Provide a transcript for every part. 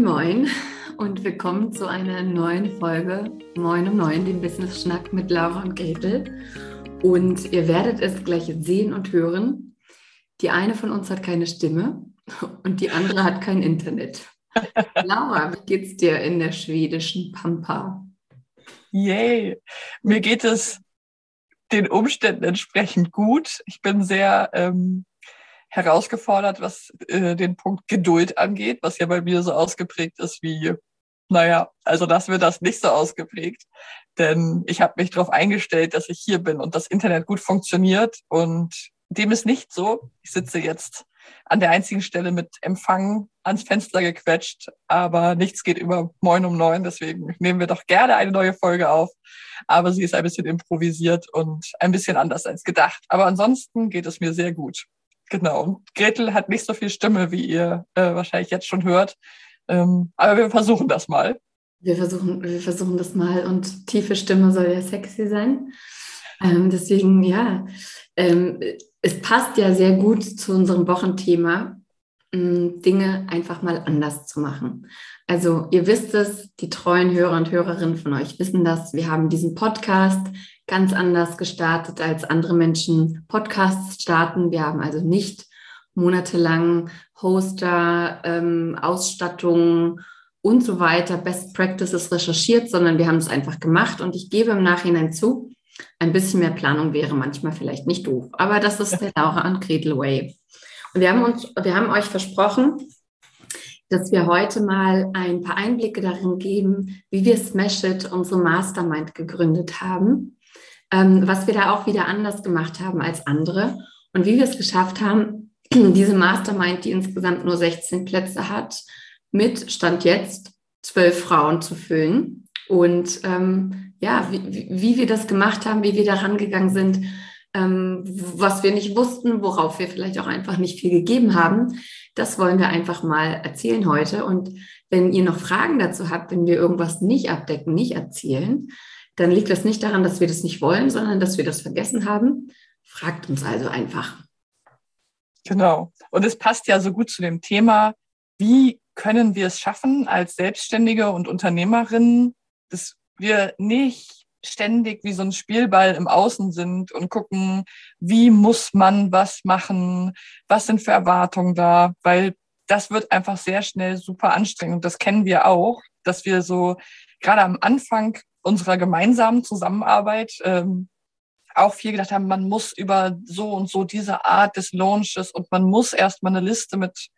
Moin Moin und willkommen zu einer neuen Folge Moin um Neun, dem Business Schnack mit Laura und Gretel. Und ihr werdet es gleich sehen und hören. Die eine von uns hat keine Stimme und die andere hat kein Internet. Laura, wie geht's dir in der schwedischen Pampa? Yay! Mir geht es den Umständen entsprechend gut. Ich bin sehr ähm, herausgefordert, was äh, den Punkt Geduld angeht, was ja bei mir so ausgeprägt ist wie, naja, also das wird das nicht so ausgeprägt. Denn ich habe mich darauf eingestellt, dass ich hier bin und das Internet gut funktioniert. Und dem ist nicht so. Ich sitze jetzt an der einzigen Stelle mit Empfang ans Fenster gequetscht, aber nichts geht über Moin um neun, deswegen nehmen wir doch gerne eine neue Folge auf. Aber sie ist ein bisschen improvisiert und ein bisschen anders als gedacht. Aber ansonsten geht es mir sehr gut. Genau. Gretel hat nicht so viel Stimme, wie ihr äh, wahrscheinlich jetzt schon hört. Ähm, aber wir versuchen das mal. Wir versuchen, wir versuchen das mal und tiefe Stimme soll ja sexy sein. Ähm, deswegen, ja, ähm, es passt ja sehr gut zu unserem Wochenthema, Dinge einfach mal anders zu machen. Also ihr wisst es, die treuen Hörer und Hörerinnen von euch wissen das. Wir haben diesen Podcast ganz anders gestartet, als andere Menschen Podcasts starten. Wir haben also nicht monatelang Hoster, ähm, Ausstattung und so weiter, Best Practices recherchiert, sondern wir haben es einfach gemacht. Und ich gebe im Nachhinein zu, ein bisschen mehr Planung wäre manchmal vielleicht nicht doof. Aber das ist der Laura und Gretel Way. Wir haben uns, wir haben euch versprochen, dass wir heute mal ein paar Einblicke darin geben, wie wir Smash It, unsere Mastermind, gegründet haben, ähm, was wir da auch wieder anders gemacht haben als andere und wie wir es geschafft haben, diese Mastermind, die insgesamt nur 16 Plätze hat, mit Stand jetzt zwölf Frauen zu füllen. Und ähm, ja, wie, wie wir das gemacht haben, wie wir da rangegangen sind, ähm, was wir nicht wussten, worauf wir vielleicht auch einfach nicht viel gegeben haben, das wollen wir einfach mal erzählen heute. Und wenn ihr noch Fragen dazu habt, wenn wir irgendwas nicht abdecken, nicht erzählen, dann liegt das nicht daran, dass wir das nicht wollen, sondern dass wir das vergessen haben. Fragt uns also einfach. Genau. Und es passt ja so gut zu dem Thema, wie können wir es schaffen, als Selbstständige und Unternehmerinnen, dass wir nicht ständig wie so ein Spielball im Außen sind und gucken, wie muss man was machen, was sind für Erwartungen da, weil das wird einfach sehr schnell super anstrengend. Das kennen wir auch, dass wir so gerade am Anfang unserer gemeinsamen Zusammenarbeit ähm, auch viel gedacht haben, man muss über so und so diese Art des Launches und man muss erstmal eine Liste mit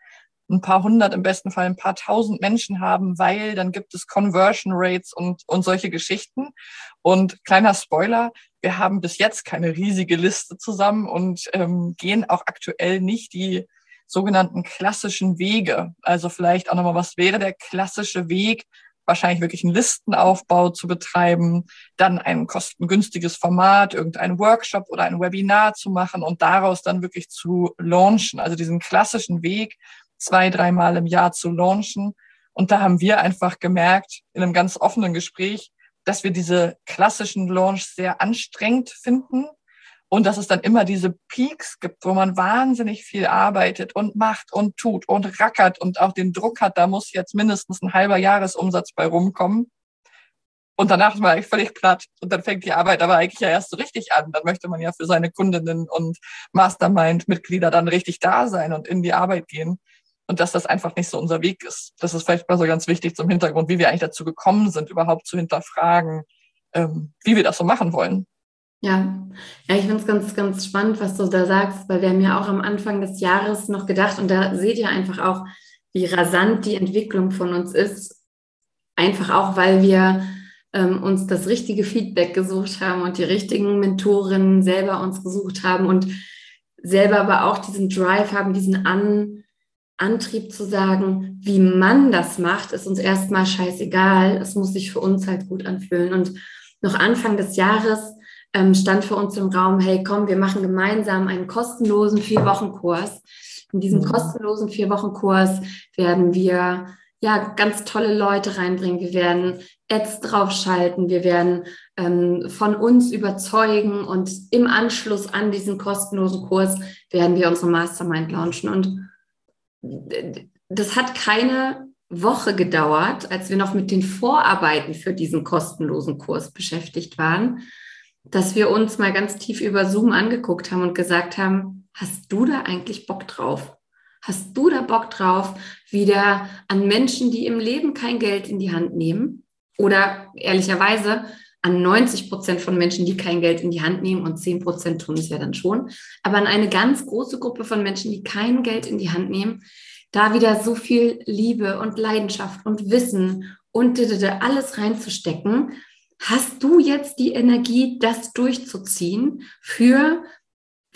ein paar hundert, im besten Fall ein paar tausend Menschen haben, weil dann gibt es Conversion Rates und, und solche Geschichten. Und kleiner Spoiler, wir haben bis jetzt keine riesige Liste zusammen und ähm, gehen auch aktuell nicht die sogenannten klassischen Wege. Also vielleicht auch nochmal, was wäre der klassische Weg, wahrscheinlich wirklich einen Listenaufbau zu betreiben, dann ein kostengünstiges Format, irgendein Workshop oder ein Webinar zu machen und daraus dann wirklich zu launchen. Also diesen klassischen Weg zwei, dreimal im Jahr zu launchen. Und da haben wir einfach gemerkt, in einem ganz offenen Gespräch, dass wir diese klassischen Launch sehr anstrengend finden und dass es dann immer diese Peaks gibt, wo man wahnsinnig viel arbeitet und macht und tut und rackert und auch den Druck hat, da muss jetzt mindestens ein halber Jahresumsatz bei rumkommen. Und danach man eigentlich völlig platt. Und dann fängt die Arbeit aber eigentlich ja erst so richtig an. Dann möchte man ja für seine Kundinnen und Mastermind-Mitglieder dann richtig da sein und in die Arbeit gehen. Und dass das einfach nicht so unser Weg ist. Das ist vielleicht mal so ganz wichtig zum Hintergrund, wie wir eigentlich dazu gekommen sind, überhaupt zu hinterfragen, ähm, wie wir das so machen wollen. Ja, ja ich finde es ganz, ganz spannend, was du da sagst, weil wir haben ja auch am Anfang des Jahres noch gedacht, und da seht ihr einfach auch, wie rasant die Entwicklung von uns ist. Einfach auch, weil wir ähm, uns das richtige Feedback gesucht haben und die richtigen Mentorinnen selber uns gesucht haben und selber aber auch diesen Drive haben, diesen An Antrieb zu sagen, wie man das macht, ist uns erstmal scheißegal. Es muss sich für uns halt gut anfühlen. Und noch Anfang des Jahres ähm, stand für uns im Raum, hey, komm, wir machen gemeinsam einen kostenlosen Vier-Wochen-Kurs. In diesem mhm. kostenlosen Vier-Wochen-Kurs werden wir ja ganz tolle Leute reinbringen. Wir werden Ads draufschalten. Wir werden ähm, von uns überzeugen und im Anschluss an diesen kostenlosen Kurs werden wir unsere Mastermind launchen. Und das hat keine Woche gedauert, als wir noch mit den Vorarbeiten für diesen kostenlosen Kurs beschäftigt waren, dass wir uns mal ganz tief über Zoom angeguckt haben und gesagt haben, hast du da eigentlich Bock drauf? Hast du da Bock drauf, wieder an Menschen, die im Leben kein Geld in die Hand nehmen? Oder ehrlicherweise an 90 Prozent von Menschen, die kein Geld in die Hand nehmen und 10 Prozent tun es ja dann schon, aber an eine ganz große Gruppe von Menschen, die kein Geld in die Hand nehmen, da wieder so viel Liebe und Leidenschaft und Wissen und alles reinzustecken, hast du jetzt die Energie, das durchzuziehen für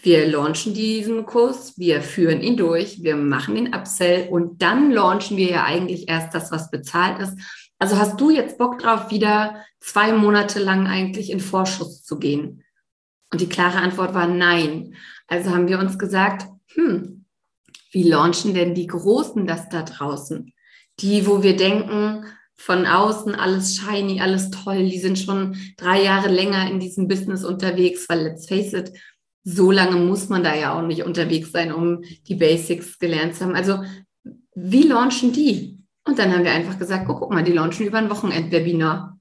wir launchen diesen Kurs, wir führen ihn durch, wir machen den Upsell und dann launchen wir ja eigentlich erst das, was bezahlt ist. Also hast du jetzt Bock drauf, wieder zwei Monate lang eigentlich in Vorschuss zu gehen? Und die klare Antwort war nein. Also haben wir uns gesagt, hm, wie launchen denn die Großen das da draußen? Die, wo wir denken, von außen alles shiny, alles toll, die sind schon drei Jahre länger in diesem Business unterwegs, weil let's face it, so lange muss man da ja auch nicht unterwegs sein, um die Basics gelernt zu haben. Also wie launchen die? Und dann haben wir einfach gesagt, oh, guck mal, die launchen über ein Wochenendwebinar.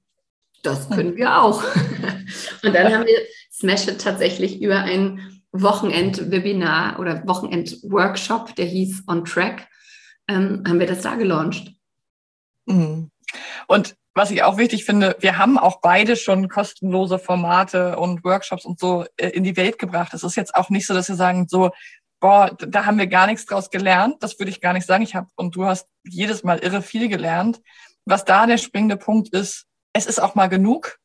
Das können wir auch. Und dann haben wir Smash It tatsächlich über ein Wochenend-Webinar oder Wochenend-Workshop, der hieß On Track, ähm, haben wir das da gelauncht. Mhm. Und was ich auch wichtig finde, wir haben auch beide schon kostenlose Formate und Workshops und so äh, in die Welt gebracht. Es ist jetzt auch nicht so, dass wir sagen, so, boah, da haben wir gar nichts draus gelernt. Das würde ich gar nicht sagen. Ich habe und du hast jedes Mal irre viel gelernt. Was da der springende Punkt ist, es ist auch mal genug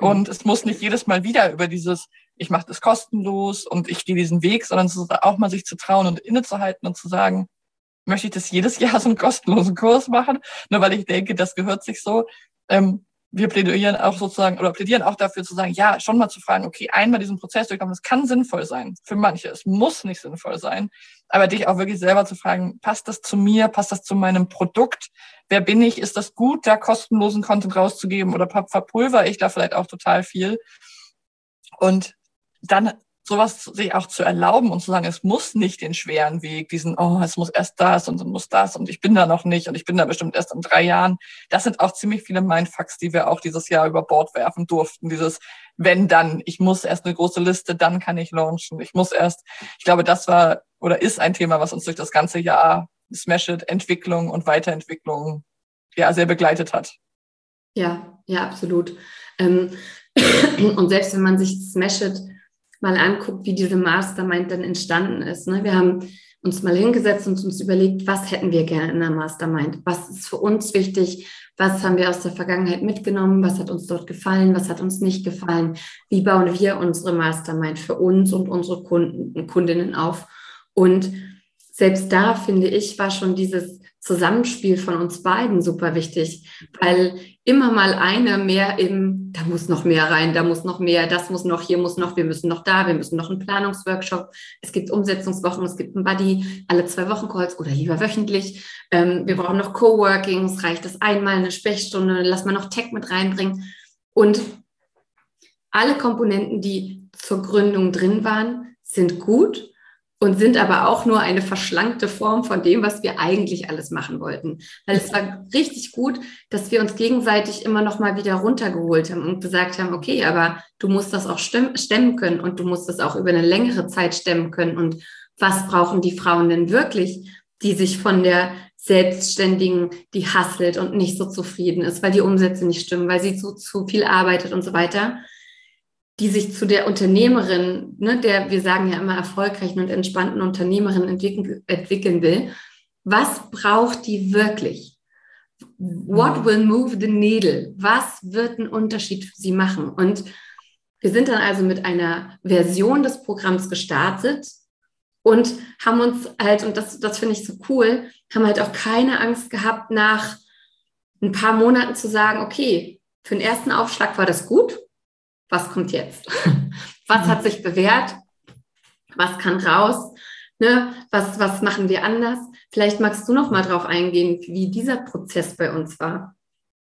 mhm. und es muss nicht jedes Mal wieder über dieses, ich mache das kostenlos und ich gehe diesen Weg, sondern es ist auch mal sich zu trauen und innezuhalten und zu sagen, möchte ich das jedes Jahr so einen kostenlosen Kurs machen, nur weil ich denke, das gehört sich so ähm, wir plädieren auch sozusagen oder plädieren auch dafür zu sagen, ja, schon mal zu fragen, okay, einmal diesen Prozess durchkommen, das kann sinnvoll sein für manche, es muss nicht sinnvoll sein, aber dich auch wirklich selber zu fragen, passt das zu mir, passt das zu meinem Produkt, wer bin ich, ist das gut, da kostenlosen Content rauszugeben? Oder verpulver ich da vielleicht auch total viel? Und dann sowas sich auch zu erlauben und zu sagen, es muss nicht den schweren Weg, diesen, oh, es muss erst das und es muss das und ich bin da noch nicht und ich bin da bestimmt erst in drei Jahren. Das sind auch ziemlich viele Mindfucks, die wir auch dieses Jahr über Bord werfen durften. Dieses, wenn dann, ich muss erst eine große Liste, dann kann ich launchen. Ich muss erst, ich glaube, das war oder ist ein Thema, was uns durch das ganze Jahr Smash It, Entwicklung und Weiterentwicklung ja sehr begleitet hat. Ja, ja, absolut. Ähm, und selbst wenn man sich Smash It mal anguckt, wie diese Mastermind dann entstanden ist. Ne? Wir haben uns mal hingesetzt und uns überlegt, was hätten wir gerne in der Mastermind? Was ist für uns wichtig? Was haben wir aus der Vergangenheit mitgenommen? Was hat uns dort gefallen? Was hat uns nicht gefallen? Wie bauen wir unsere Mastermind für uns und unsere Kunden und Kundinnen auf? Und selbst da finde ich, war schon dieses Zusammenspiel von uns beiden super wichtig, weil immer mal eine mehr im, da muss noch mehr rein, da muss noch mehr, das muss noch, hier muss noch, wir müssen noch da, wir müssen noch einen Planungsworkshop, es gibt Umsetzungswochen, es gibt ein Buddy, alle zwei Wochen Calls oder lieber wöchentlich. Ähm, wir brauchen noch Coworkings, reicht das einmal eine Sprechstunde, lass mal noch Tech mit reinbringen. Und alle Komponenten, die zur Gründung drin waren, sind gut und sind aber auch nur eine verschlankte Form von dem, was wir eigentlich alles machen wollten. Weil es war richtig gut, dass wir uns gegenseitig immer noch mal wieder runtergeholt haben und gesagt haben, okay, aber du musst das auch stemmen können und du musst das auch über eine längere Zeit stemmen können. Und was brauchen die Frauen denn wirklich, die sich von der Selbstständigen, die hasselt und nicht so zufrieden ist, weil die Umsätze nicht stimmen, weil sie zu, zu viel arbeitet und so weiter die sich zu der Unternehmerin, ne, der wir sagen ja immer erfolgreichen und entspannten Unternehmerin entwickeln, entwickeln will, was braucht die wirklich? What will move the needle? Was wird einen Unterschied für sie machen? Und wir sind dann also mit einer Version des Programms gestartet und haben uns halt, und das, das finde ich so cool, haben halt auch keine Angst gehabt, nach ein paar Monaten zu sagen, okay, für den ersten Aufschlag war das gut, was kommt jetzt? Was hat sich bewährt? Was kann raus? Ne? Was, was machen wir anders? Vielleicht magst du noch mal drauf eingehen, wie dieser Prozess bei uns war.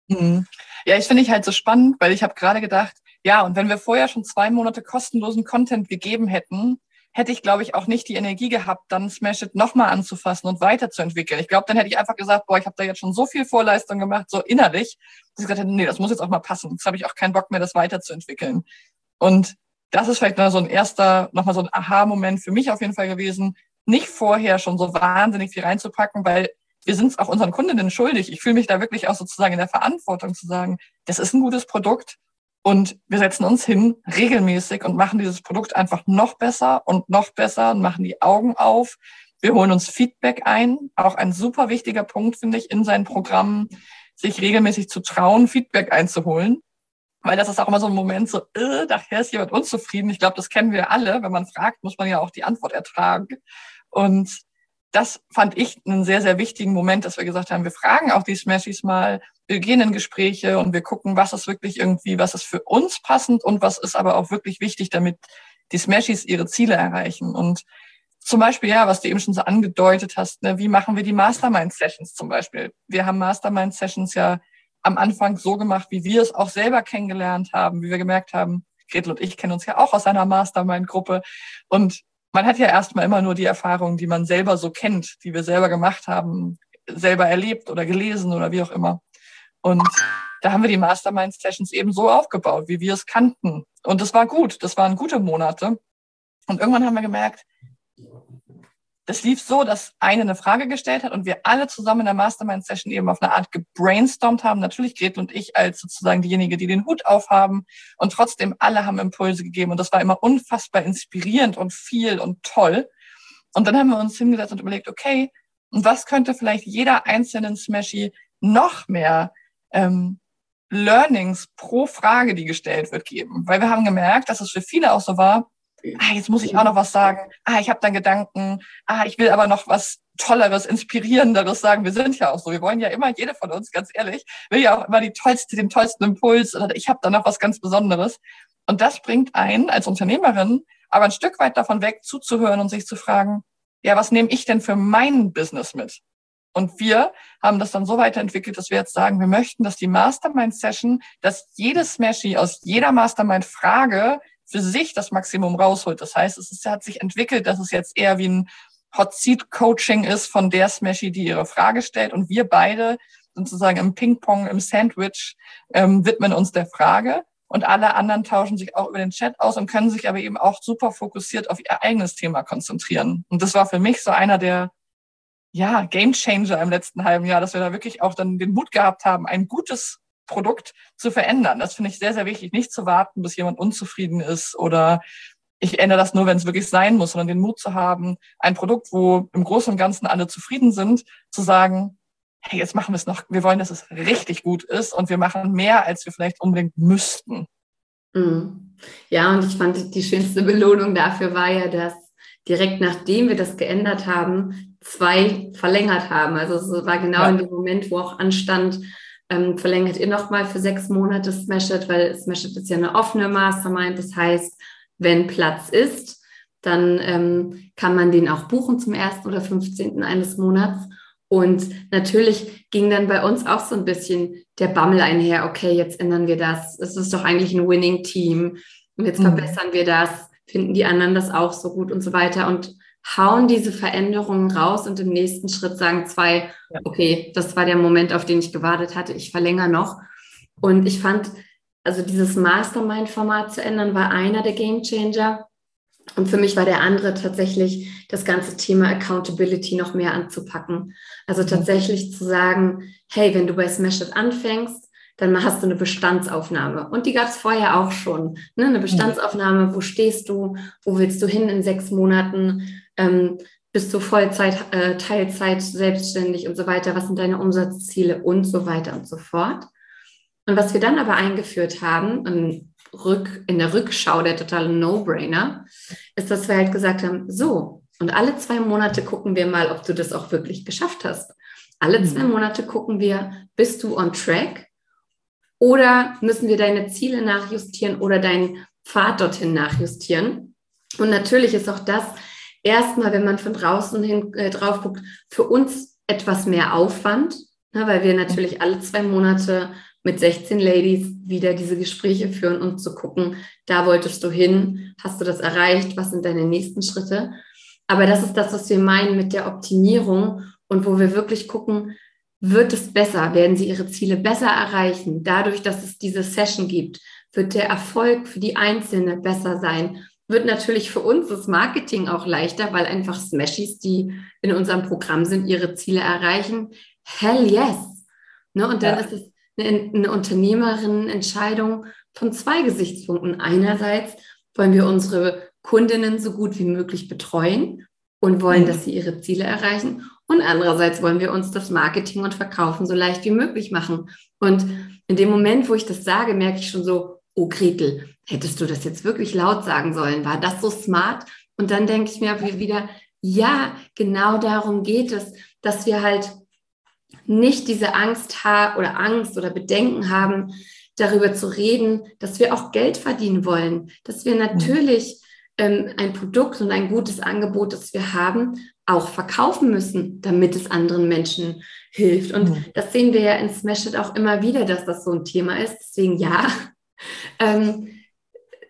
Mhm. Ja, ich finde ich halt so spannend, weil ich habe gerade gedacht, ja, und wenn wir vorher schon zwei Monate kostenlosen Content gegeben hätten, hätte ich, glaube ich, auch nicht die Energie gehabt, dann Smash It nochmal anzufassen und weiterzuentwickeln. Ich glaube, dann hätte ich einfach gesagt, boah, ich habe da jetzt schon so viel Vorleistung gemacht, so innerlich, dass ich gesagt hätte, nee, das muss jetzt auch mal passen. Jetzt habe ich auch keinen Bock mehr, das weiterzuentwickeln. Und das ist vielleicht noch so ein erster, nochmal so ein Aha-Moment für mich auf jeden Fall gewesen, nicht vorher schon so wahnsinnig viel reinzupacken, weil wir sind es auch unseren Kundinnen schuldig. Ich fühle mich da wirklich auch sozusagen in der Verantwortung zu sagen, das ist ein gutes Produkt und wir setzen uns hin regelmäßig und machen dieses Produkt einfach noch besser und noch besser und machen die Augen auf. Wir holen uns Feedback ein. Auch ein super wichtiger Punkt, finde ich, in seinen Programmen, sich regelmäßig zu trauen, Feedback einzuholen. Weil das ist auch immer so ein Moment, so, äh, daher ist jemand unzufrieden. Ich glaube, das kennen wir alle. Wenn man fragt, muss man ja auch die Antwort ertragen. Und das fand ich einen sehr, sehr wichtigen Moment, dass wir gesagt haben, wir fragen auch die Smashies mal, wir gehen in Gespräche und wir gucken, was ist wirklich irgendwie, was ist für uns passend und was ist aber auch wirklich wichtig, damit die Smashies ihre Ziele erreichen. Und zum Beispiel, ja, was du eben schon so angedeutet hast, ne, wie machen wir die Mastermind-Sessions zum Beispiel? Wir haben Mastermind-Sessions ja am Anfang so gemacht, wie wir es auch selber kennengelernt haben, wie wir gemerkt haben, Gretel und ich kennen uns ja auch aus einer Mastermind-Gruppe. Und man hat ja erstmal immer nur die Erfahrungen, die man selber so kennt, die wir selber gemacht haben, selber erlebt oder gelesen oder wie auch immer. Und da haben wir die Mastermind-Sessions eben so aufgebaut, wie wir es kannten. Und das war gut, das waren gute Monate. Und irgendwann haben wir gemerkt, das lief so, dass eine eine Frage gestellt hat und wir alle zusammen in der Mastermind-Session eben auf eine Art gebrainstormt haben. Natürlich Gretel und ich als sozusagen diejenige, die den Hut aufhaben. Und trotzdem alle haben Impulse gegeben. Und das war immer unfassbar inspirierend und viel und toll. Und dann haben wir uns hingesetzt und überlegt, okay, und was könnte vielleicht jeder einzelnen Smashy noch mehr ähm, Learnings pro Frage, die gestellt wird, geben? Weil wir haben gemerkt, dass es für viele auch so war, ah, jetzt muss ich auch noch was sagen, ah, ich habe dann Gedanken, ah, ich will aber noch was Tolleres, Inspirierenderes sagen. Wir sind ja auch so. Wir wollen ja immer, jede von uns, ganz ehrlich, will ja auch immer die tollste, den tollsten Impuls oder ich habe da noch was ganz Besonderes. Und das bringt einen als Unternehmerin aber ein Stück weit davon weg, zuzuhören und sich zu fragen, ja, was nehme ich denn für mein Business mit? Und wir haben das dann so weiterentwickelt, dass wir jetzt sagen, wir möchten, dass die Mastermind-Session, dass jedes Smashy aus jeder Mastermind-Frage für sich das Maximum rausholt. Das heißt, es ist, hat sich entwickelt, dass es jetzt eher wie ein Hot Seat Coaching ist von der Smashy, die ihre Frage stellt. Und wir beide sozusagen im Ping-Pong, im Sandwich ähm, widmen uns der Frage. Und alle anderen tauschen sich auch über den Chat aus und können sich aber eben auch super fokussiert auf ihr eigenes Thema konzentrieren. Und das war für mich so einer der ja, Game Changer im letzten halben Jahr, dass wir da wirklich auch dann den Mut gehabt haben, ein gutes Produkt zu verändern. Das finde ich sehr, sehr wichtig, nicht zu warten, bis jemand unzufrieden ist oder ich ändere das nur, wenn es wirklich sein muss, sondern den Mut zu haben, ein Produkt, wo im Großen und Ganzen alle zufrieden sind, zu sagen, hey, jetzt machen wir es noch, wir wollen, dass es richtig gut ist und wir machen mehr, als wir vielleicht unbedingt müssten. Mhm. Ja, und ich fand, die schönste Belohnung dafür war ja, dass direkt nachdem wir das geändert haben, zwei verlängert haben. Also es war genau ja. in dem Moment, wo auch anstand, ähm, verlängert ihr nochmal für sechs Monate Smashed, weil Smashed ist ja eine offene Mastermind. Das heißt, wenn Platz ist, dann ähm, kann man den auch buchen zum 1. oder 15. eines Monats. Und natürlich ging dann bei uns auch so ein bisschen der Bammel einher, okay, jetzt ändern wir das. Es ist doch eigentlich ein Winning-Team. Und jetzt mhm. verbessern wir das, finden die anderen das auch so gut und so weiter. Und hauen diese Veränderungen raus und im nächsten Schritt sagen zwei, okay, das war der Moment, auf den ich gewartet hatte, ich verlängere noch. Und ich fand, also dieses Mastermind-Format zu ändern, war einer der Game Changer. Und für mich war der andere tatsächlich das ganze Thema Accountability noch mehr anzupacken. Also mhm. tatsächlich zu sagen, hey, wenn du bei Smash It anfängst, dann hast du eine Bestandsaufnahme. Und die gab es vorher auch schon. Ne? Eine Bestandsaufnahme, wo stehst du, wo willst du hin in sechs Monaten, ähm, bist du Vollzeit, äh, Teilzeit, selbstständig und so weiter, was sind deine Umsatzziele und so weiter und so fort. Und was wir dann aber eingeführt haben, in, Rück, in der Rückschau der totale No-Brainer, ist, dass wir halt gesagt haben, so, und alle zwei Monate gucken wir mal, ob du das auch wirklich geschafft hast. Alle zwei mhm. Monate gucken wir, bist du on track oder müssen wir deine Ziele nachjustieren oder deinen Pfad dorthin nachjustieren? Und natürlich ist auch das erstmal, wenn man von draußen hin äh, drauf guckt, für uns etwas mehr Aufwand, ne, weil wir natürlich alle zwei Monate mit 16 Ladies wieder diese Gespräche führen und zu gucken, da wolltest du hin, hast du das erreicht, was sind deine nächsten Schritte. Aber das ist das, was wir meinen mit der Optimierung und wo wir wirklich gucken, wird es besser, werden sie ihre Ziele besser erreichen, dadurch, dass es diese Session gibt, wird der Erfolg für die Einzelne besser sein, wird natürlich für uns das Marketing auch leichter, weil einfach Smashies, die in unserem Programm sind, ihre Ziele erreichen. Hell yes. Ne? Und dann ja. ist es eine, eine Unternehmerin-Entscheidung von zwei Gesichtspunkten. Einerseits wollen wir unsere Kundinnen so gut wie möglich betreuen und wollen, mhm. dass sie ihre Ziele erreichen. Und andererseits wollen wir uns das Marketing und Verkaufen so leicht wie möglich machen. Und in dem Moment, wo ich das sage, merke ich schon so, oh Gretel, hättest du das jetzt wirklich laut sagen sollen? War das so smart? Und dann denke ich mir wieder, ja, genau darum geht es, dass wir halt nicht diese Angst haben oder Angst oder Bedenken haben, darüber zu reden, dass wir auch Geld verdienen wollen, dass wir natürlich ähm, ein Produkt und ein gutes Angebot, das wir haben, auch verkaufen müssen, damit es anderen Menschen hilft. Und mhm. das sehen wir ja in Smash It auch immer wieder, dass das so ein Thema ist. Deswegen ja, ähm,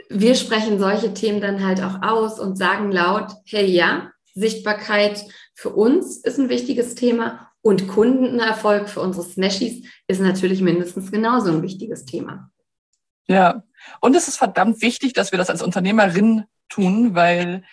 wir sprechen solche Themen dann halt auch aus und sagen laut, hey ja, Sichtbarkeit für uns ist ein wichtiges Thema und Kundenerfolg für unsere Smashies ist natürlich mindestens genauso ein wichtiges Thema. Ja, und es ist verdammt wichtig, dass wir das als Unternehmerin tun, weil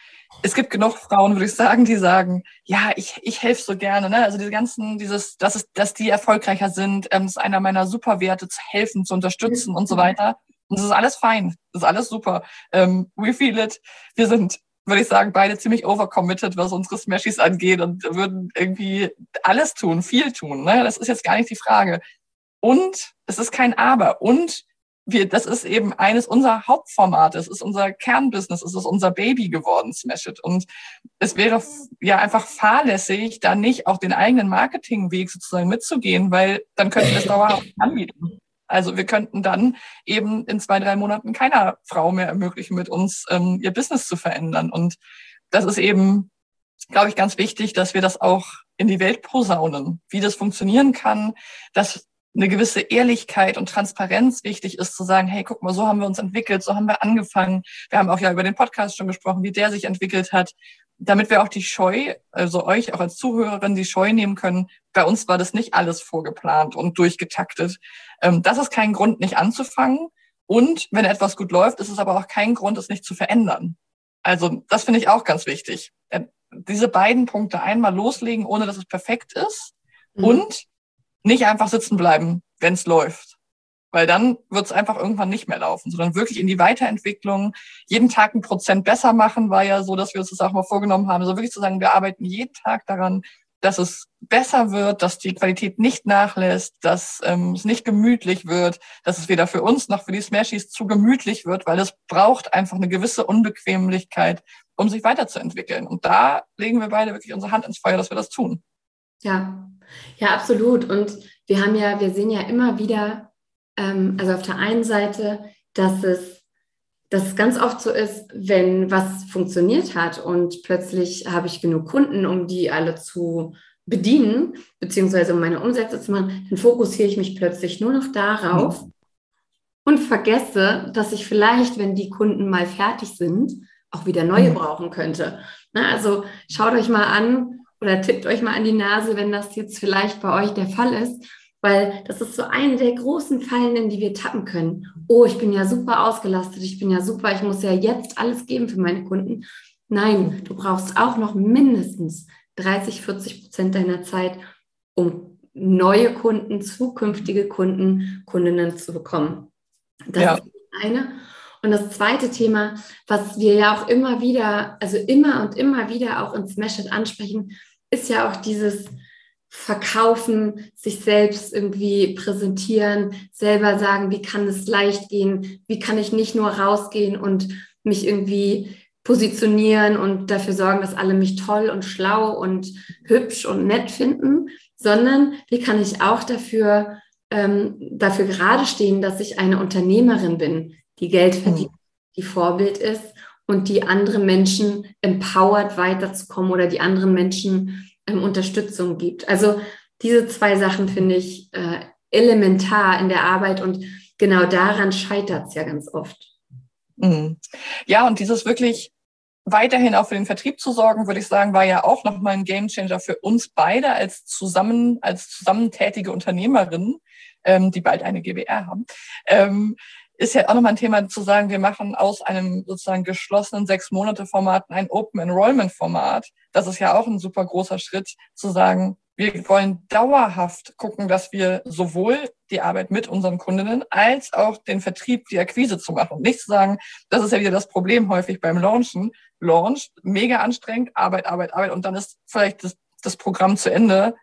es gibt genug Frauen, würde ich sagen, die sagen, ja, ich, ich helfe so gerne. Ne? Also diese ganzen, dieses, dass, es, dass die erfolgreicher sind, ähm, ist einer meiner Superwerte, zu helfen, zu unterstützen und so weiter. Und das ist alles fein, das ist alles super. Ähm, we feel it. Wir sind würde ich sagen, beide ziemlich overcommitted, was unsere Smashies angeht und würden irgendwie alles tun, viel tun. Ne? Das ist jetzt gar nicht die Frage. Und es ist kein Aber. Und wir, das ist eben eines unserer Hauptformate. Es ist unser Kernbusiness. Es ist unser Baby geworden, Smash It. Und es wäre ja einfach fahrlässig, da nicht auch den eigenen Marketingweg sozusagen mitzugehen, weil dann könnten wir es dauerhaft anbieten. Also wir könnten dann eben in zwei, drei Monaten keiner Frau mehr ermöglichen, mit uns ähm, ihr Business zu verändern. Und das ist eben, glaube ich, ganz wichtig, dass wir das auch in die Welt posaunen, wie das funktionieren kann, dass eine gewisse Ehrlichkeit und Transparenz wichtig ist, zu sagen, hey, guck mal, so haben wir uns entwickelt, so haben wir angefangen. Wir haben auch ja über den Podcast schon gesprochen, wie der sich entwickelt hat damit wir auch die Scheu, also euch auch als Zuhörerin die Scheu nehmen können, bei uns war das nicht alles vorgeplant und durchgetaktet. Ähm, das ist kein Grund, nicht anzufangen. Und wenn etwas gut läuft, ist es aber auch kein Grund, es nicht zu verändern. Also das finde ich auch ganz wichtig. Äh, diese beiden Punkte einmal loslegen, ohne dass es perfekt ist mhm. und nicht einfach sitzen bleiben, wenn es läuft. Weil dann wird es einfach irgendwann nicht mehr laufen, sondern wirklich in die Weiterentwicklung, jeden Tag ein Prozent besser machen, war ja so, dass wir uns das auch mal vorgenommen haben. So wirklich zu sagen, wir arbeiten jeden Tag daran, dass es besser wird, dass die Qualität nicht nachlässt, dass ähm, es nicht gemütlich wird, dass es weder für uns noch für die Smashies zu gemütlich wird, weil es braucht einfach eine gewisse Unbequemlichkeit, um sich weiterzuentwickeln. Und da legen wir beide wirklich unsere Hand ins Feuer, dass wir das tun. Ja, ja, absolut. Und wir haben ja, wir sehen ja immer wieder ähm, also auf der einen Seite, dass es, dass es ganz oft so ist, wenn was funktioniert hat und plötzlich habe ich genug Kunden, um die alle zu bedienen, beziehungsweise um meine Umsätze zu machen, dann fokussiere ich mich plötzlich nur noch darauf mhm. und vergesse, dass ich vielleicht, wenn die Kunden mal fertig sind, auch wieder neue mhm. brauchen könnte. Na, also schaut euch mal an oder tippt euch mal an die Nase, wenn das jetzt vielleicht bei euch der Fall ist weil das ist so eine der großen Fallen, in die wir tappen können. Oh, ich bin ja super ausgelastet, ich bin ja super, ich muss ja jetzt alles geben für meine Kunden. Nein, du brauchst auch noch mindestens 30, 40 Prozent deiner Zeit, um neue Kunden, zukünftige Kunden, Kundinnen zu bekommen. Das ja. ist das eine. Und das zweite Thema, was wir ja auch immer wieder, also immer und immer wieder auch in Smash It ansprechen, ist ja auch dieses, verkaufen, sich selbst irgendwie präsentieren, selber sagen, wie kann es leicht gehen, wie kann ich nicht nur rausgehen und mich irgendwie positionieren und dafür sorgen, dass alle mich toll und schlau und hübsch und nett finden, sondern wie kann ich auch dafür, ähm, dafür gerade stehen, dass ich eine Unternehmerin bin, die Geld mhm. verdient, die Vorbild ist und die andere Menschen empowert weiterzukommen oder die anderen Menschen ähm, Unterstützung gibt. Also diese zwei Sachen finde ich äh, elementar in der Arbeit und genau daran scheitert es ja ganz oft. Mhm. Ja, und dieses wirklich weiterhin auch für den Vertrieb zu sorgen, würde ich sagen, war ja auch nochmal ein Gamechanger für uns beide als zusammen, als zusammentätige Unternehmerinnen, ähm, die bald eine GBR haben. Ähm, ist ja auch nochmal ein Thema zu sagen, wir machen aus einem sozusagen geschlossenen sechs Monate Format ein Open Enrollment Format. Das ist ja auch ein super großer Schritt zu sagen, wir wollen dauerhaft gucken, dass wir sowohl die Arbeit mit unseren Kundinnen als auch den Vertrieb, die Akquise zu machen. Nicht zu sagen, das ist ja wieder das Problem häufig beim Launchen. Launch, mega anstrengend, Arbeit, Arbeit, Arbeit und dann ist vielleicht das, das Programm zu Ende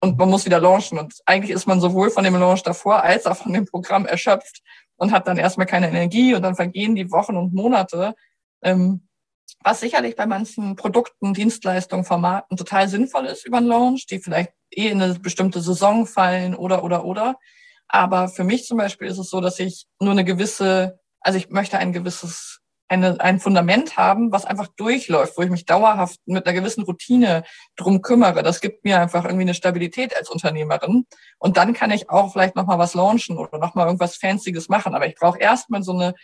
und man muss wieder launchen. Und eigentlich ist man sowohl von dem Launch davor als auch von dem Programm erschöpft und hat dann erstmal keine Energie und dann vergehen die Wochen und Monate. Ähm, was sicherlich bei manchen Produkten, Dienstleistungen, Formaten total sinnvoll ist über einen Launch, die vielleicht eh in eine bestimmte Saison fallen oder, oder, oder. Aber für mich zum Beispiel ist es so, dass ich nur eine gewisse, also ich möchte ein gewisses, eine, ein Fundament haben, was einfach durchläuft, wo ich mich dauerhaft mit einer gewissen Routine drum kümmere. Das gibt mir einfach irgendwie eine Stabilität als Unternehmerin. Und dann kann ich auch vielleicht nochmal was launchen oder nochmal irgendwas Fancyes machen. Aber ich brauche erstmal so eine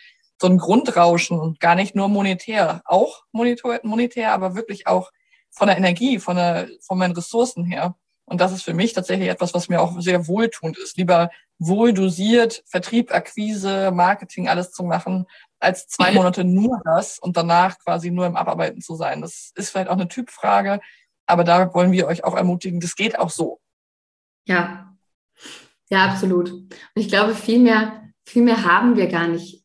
so ein Grundrauschen und gar nicht nur monetär, auch monetär, monetär, aber wirklich auch von der Energie, von, der, von meinen Ressourcen her. Und das ist für mich tatsächlich etwas, was mir auch sehr wohltuend ist. Lieber wohl dosiert, Vertrieb, Akquise, Marketing, alles zu machen, als zwei Monate nur das und danach quasi nur im Abarbeiten zu sein. Das ist vielleicht auch eine Typfrage, aber da wollen wir euch auch ermutigen, das geht auch so. Ja, ja, absolut. Und ich glaube, viel mehr, viel mehr haben wir gar nicht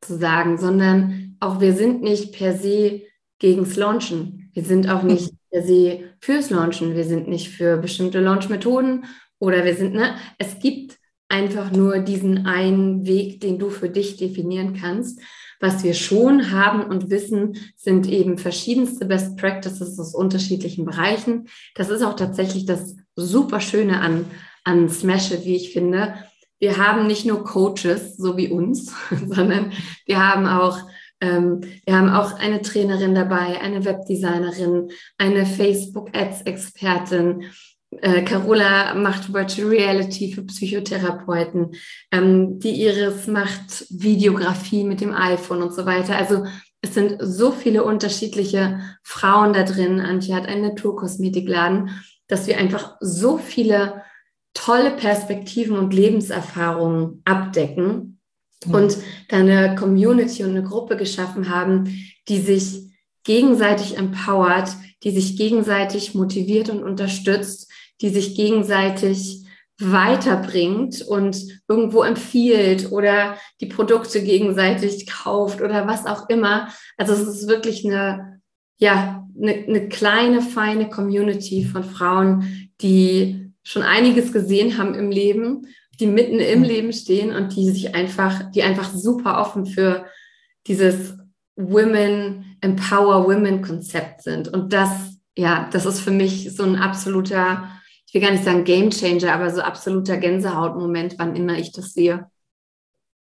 zu sagen, sondern auch wir sind nicht per se gegens Launchen. Wir sind auch nicht per se fürs Launchen. Wir sind nicht für bestimmte Launch-Methoden oder wir sind, ne, es gibt einfach nur diesen einen Weg, den du für dich definieren kannst. Was wir schon haben und wissen, sind eben verschiedenste Best Practices aus unterschiedlichen Bereichen. Das ist auch tatsächlich das super Schöne an, an Smash wie ich finde, wir haben nicht nur Coaches, so wie uns, sondern wir haben auch ähm, wir haben auch eine Trainerin dabei, eine Webdesignerin, eine Facebook-Ads-Expertin. Äh, Carola macht Virtual Reality für Psychotherapeuten. Ähm, die Iris macht Videografie mit dem iPhone und so weiter. Also es sind so viele unterschiedliche Frauen da drin. Antje hat einen Naturkosmetikladen, dass wir einfach so viele tolle Perspektiven und Lebenserfahrungen abdecken mhm. und dann eine Community und eine Gruppe geschaffen haben, die sich gegenseitig empowert, die sich gegenseitig motiviert und unterstützt, die sich gegenseitig weiterbringt und irgendwo empfiehlt oder die Produkte gegenseitig kauft oder was auch immer. Also es ist wirklich eine, ja, eine, eine kleine, feine Community von Frauen, die schon einiges gesehen haben im Leben, die mitten im Leben stehen und die sich einfach, die einfach super offen für dieses Women Empower Women Konzept sind. Und das, ja, das ist für mich so ein absoluter, ich will gar nicht sagen Game Changer, aber so absoluter Gänsehautmoment, wann immer ich das sehe.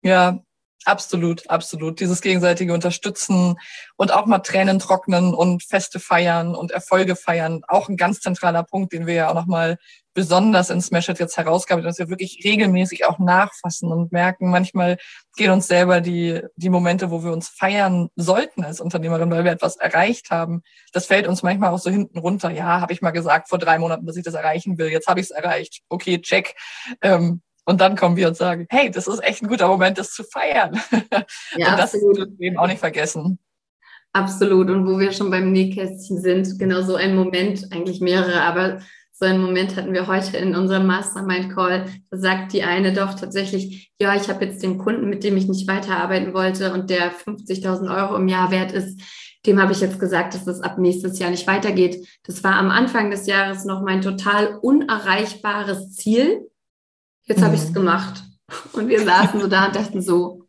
Ja, Absolut, absolut. Dieses gegenseitige Unterstützen und auch mal Tränen trocknen und Feste feiern und Erfolge feiern. Auch ein ganz zentraler Punkt, den wir ja auch nochmal besonders in Smash It jetzt herausgaben, dass wir wirklich regelmäßig auch nachfassen und merken, manchmal gehen uns selber die, die Momente, wo wir uns feiern sollten als Unternehmerin, weil wir etwas erreicht haben. Das fällt uns manchmal auch so hinten runter. Ja, habe ich mal gesagt vor drei Monaten, dass ich das erreichen will. Jetzt habe ich es erreicht. Okay, check. Ähm, und dann kommen wir und sagen, hey, das ist echt ein guter Moment, das zu feiern. Ja, und das dürfen wir eben auch nicht vergessen. Absolut. Und wo wir schon beim Nähkästchen sind, genau so ein Moment, eigentlich mehrere, aber so einen Moment hatten wir heute in unserem Mastermind-Call. Da sagt die eine doch tatsächlich, ja, ich habe jetzt den Kunden, mit dem ich nicht weiterarbeiten wollte und der 50.000 Euro im Jahr wert ist, dem habe ich jetzt gesagt, dass das ab nächstes Jahr nicht weitergeht. Das war am Anfang des Jahres noch mein total unerreichbares Ziel Jetzt mhm. habe ich es gemacht. Und wir saßen so da und dachten so,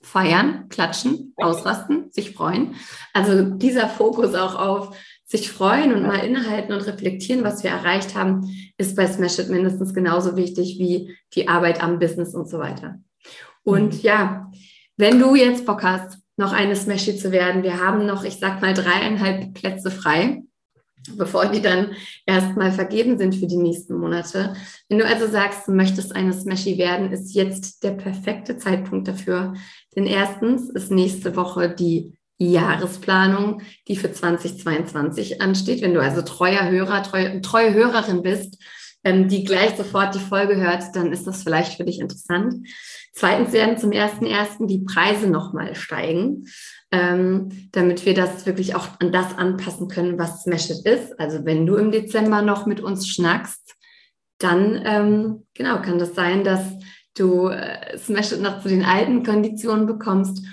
feiern, klatschen, ausrasten, sich freuen. Also dieser Fokus auch auf sich freuen und mal innehalten und reflektieren, was wir erreicht haben, ist bei Smash It mindestens genauso wichtig wie die Arbeit am Business und so weiter. Und mhm. ja, wenn du jetzt Bock hast, noch eine Smash It zu werden, wir haben noch, ich sag mal, dreieinhalb Plätze frei. Bevor die dann erstmal vergeben sind für die nächsten Monate. Wenn du also sagst, du möchtest eine Smashy werden, ist jetzt der perfekte Zeitpunkt dafür. Denn erstens ist nächste Woche die Jahresplanung, die für 2022 ansteht. Wenn du also treuer Hörer, treue, treue Hörerin bist, ähm, die gleich sofort die Folge hört, dann ist das vielleicht für dich interessant. Zweitens werden zum ersten ersten die Preise nochmal steigen ähm, damit wir das wirklich auch an das anpassen können, was Smashed ist. Also wenn du im Dezember noch mit uns schnackst, dann ähm, genau kann das sein, dass du äh, Smashed noch zu den alten Konditionen bekommst.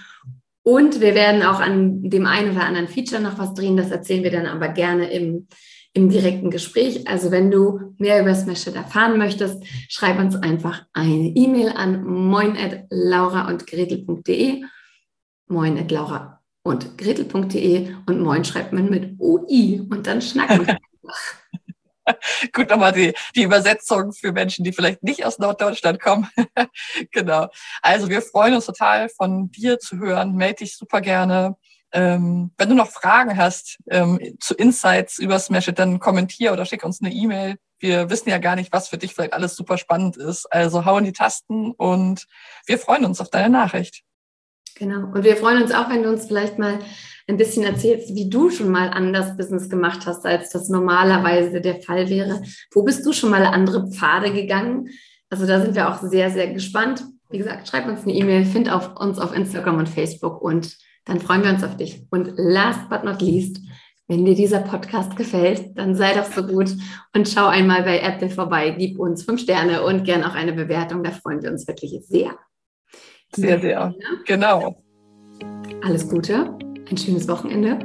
Und wir werden auch an dem einen oder anderen Feature noch was drehen. Das erzählen wir dann aber gerne im, im direkten Gespräch. Also wenn du mehr über Smashed erfahren möchtest, schreib uns einfach eine E-Mail an moin at laura und gretel.de moin at Laura und gretel.de und moin schreibt man mit OI und dann schnacken wir Gut, nochmal die, die Übersetzung für Menschen, die vielleicht nicht aus Norddeutschland kommen. genau. Also wir freuen uns total von dir zu hören. Melde dich super gerne. Ähm, wenn du noch Fragen hast ähm, zu Insights über Smash It, dann kommentier oder schick uns eine E-Mail. Wir wissen ja gar nicht, was für dich vielleicht alles super spannend ist. Also hau in die Tasten und wir freuen uns auf deine Nachricht. Genau. Und wir freuen uns auch, wenn du uns vielleicht mal ein bisschen erzählst, wie du schon mal anders Business gemacht hast, als das normalerweise der Fall wäre. Wo bist du schon mal andere Pfade gegangen? Also da sind wir auch sehr, sehr gespannt. Wie gesagt, schreib uns eine E-Mail, find auf uns auf Instagram und Facebook und dann freuen wir uns auf dich. Und last but not least, wenn dir dieser Podcast gefällt, dann sei doch so gut und schau einmal bei Apple vorbei, gib uns fünf Sterne und gern auch eine Bewertung. Da freuen wir uns wirklich sehr. Sehr, sehr. Genau. Alles Gute, ein schönes Wochenende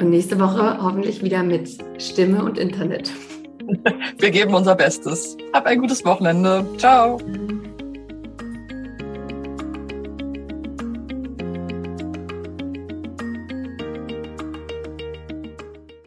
und nächste Woche hoffentlich wieder mit Stimme und Internet. Wir geben unser Bestes. Hab ein gutes Wochenende. Ciao.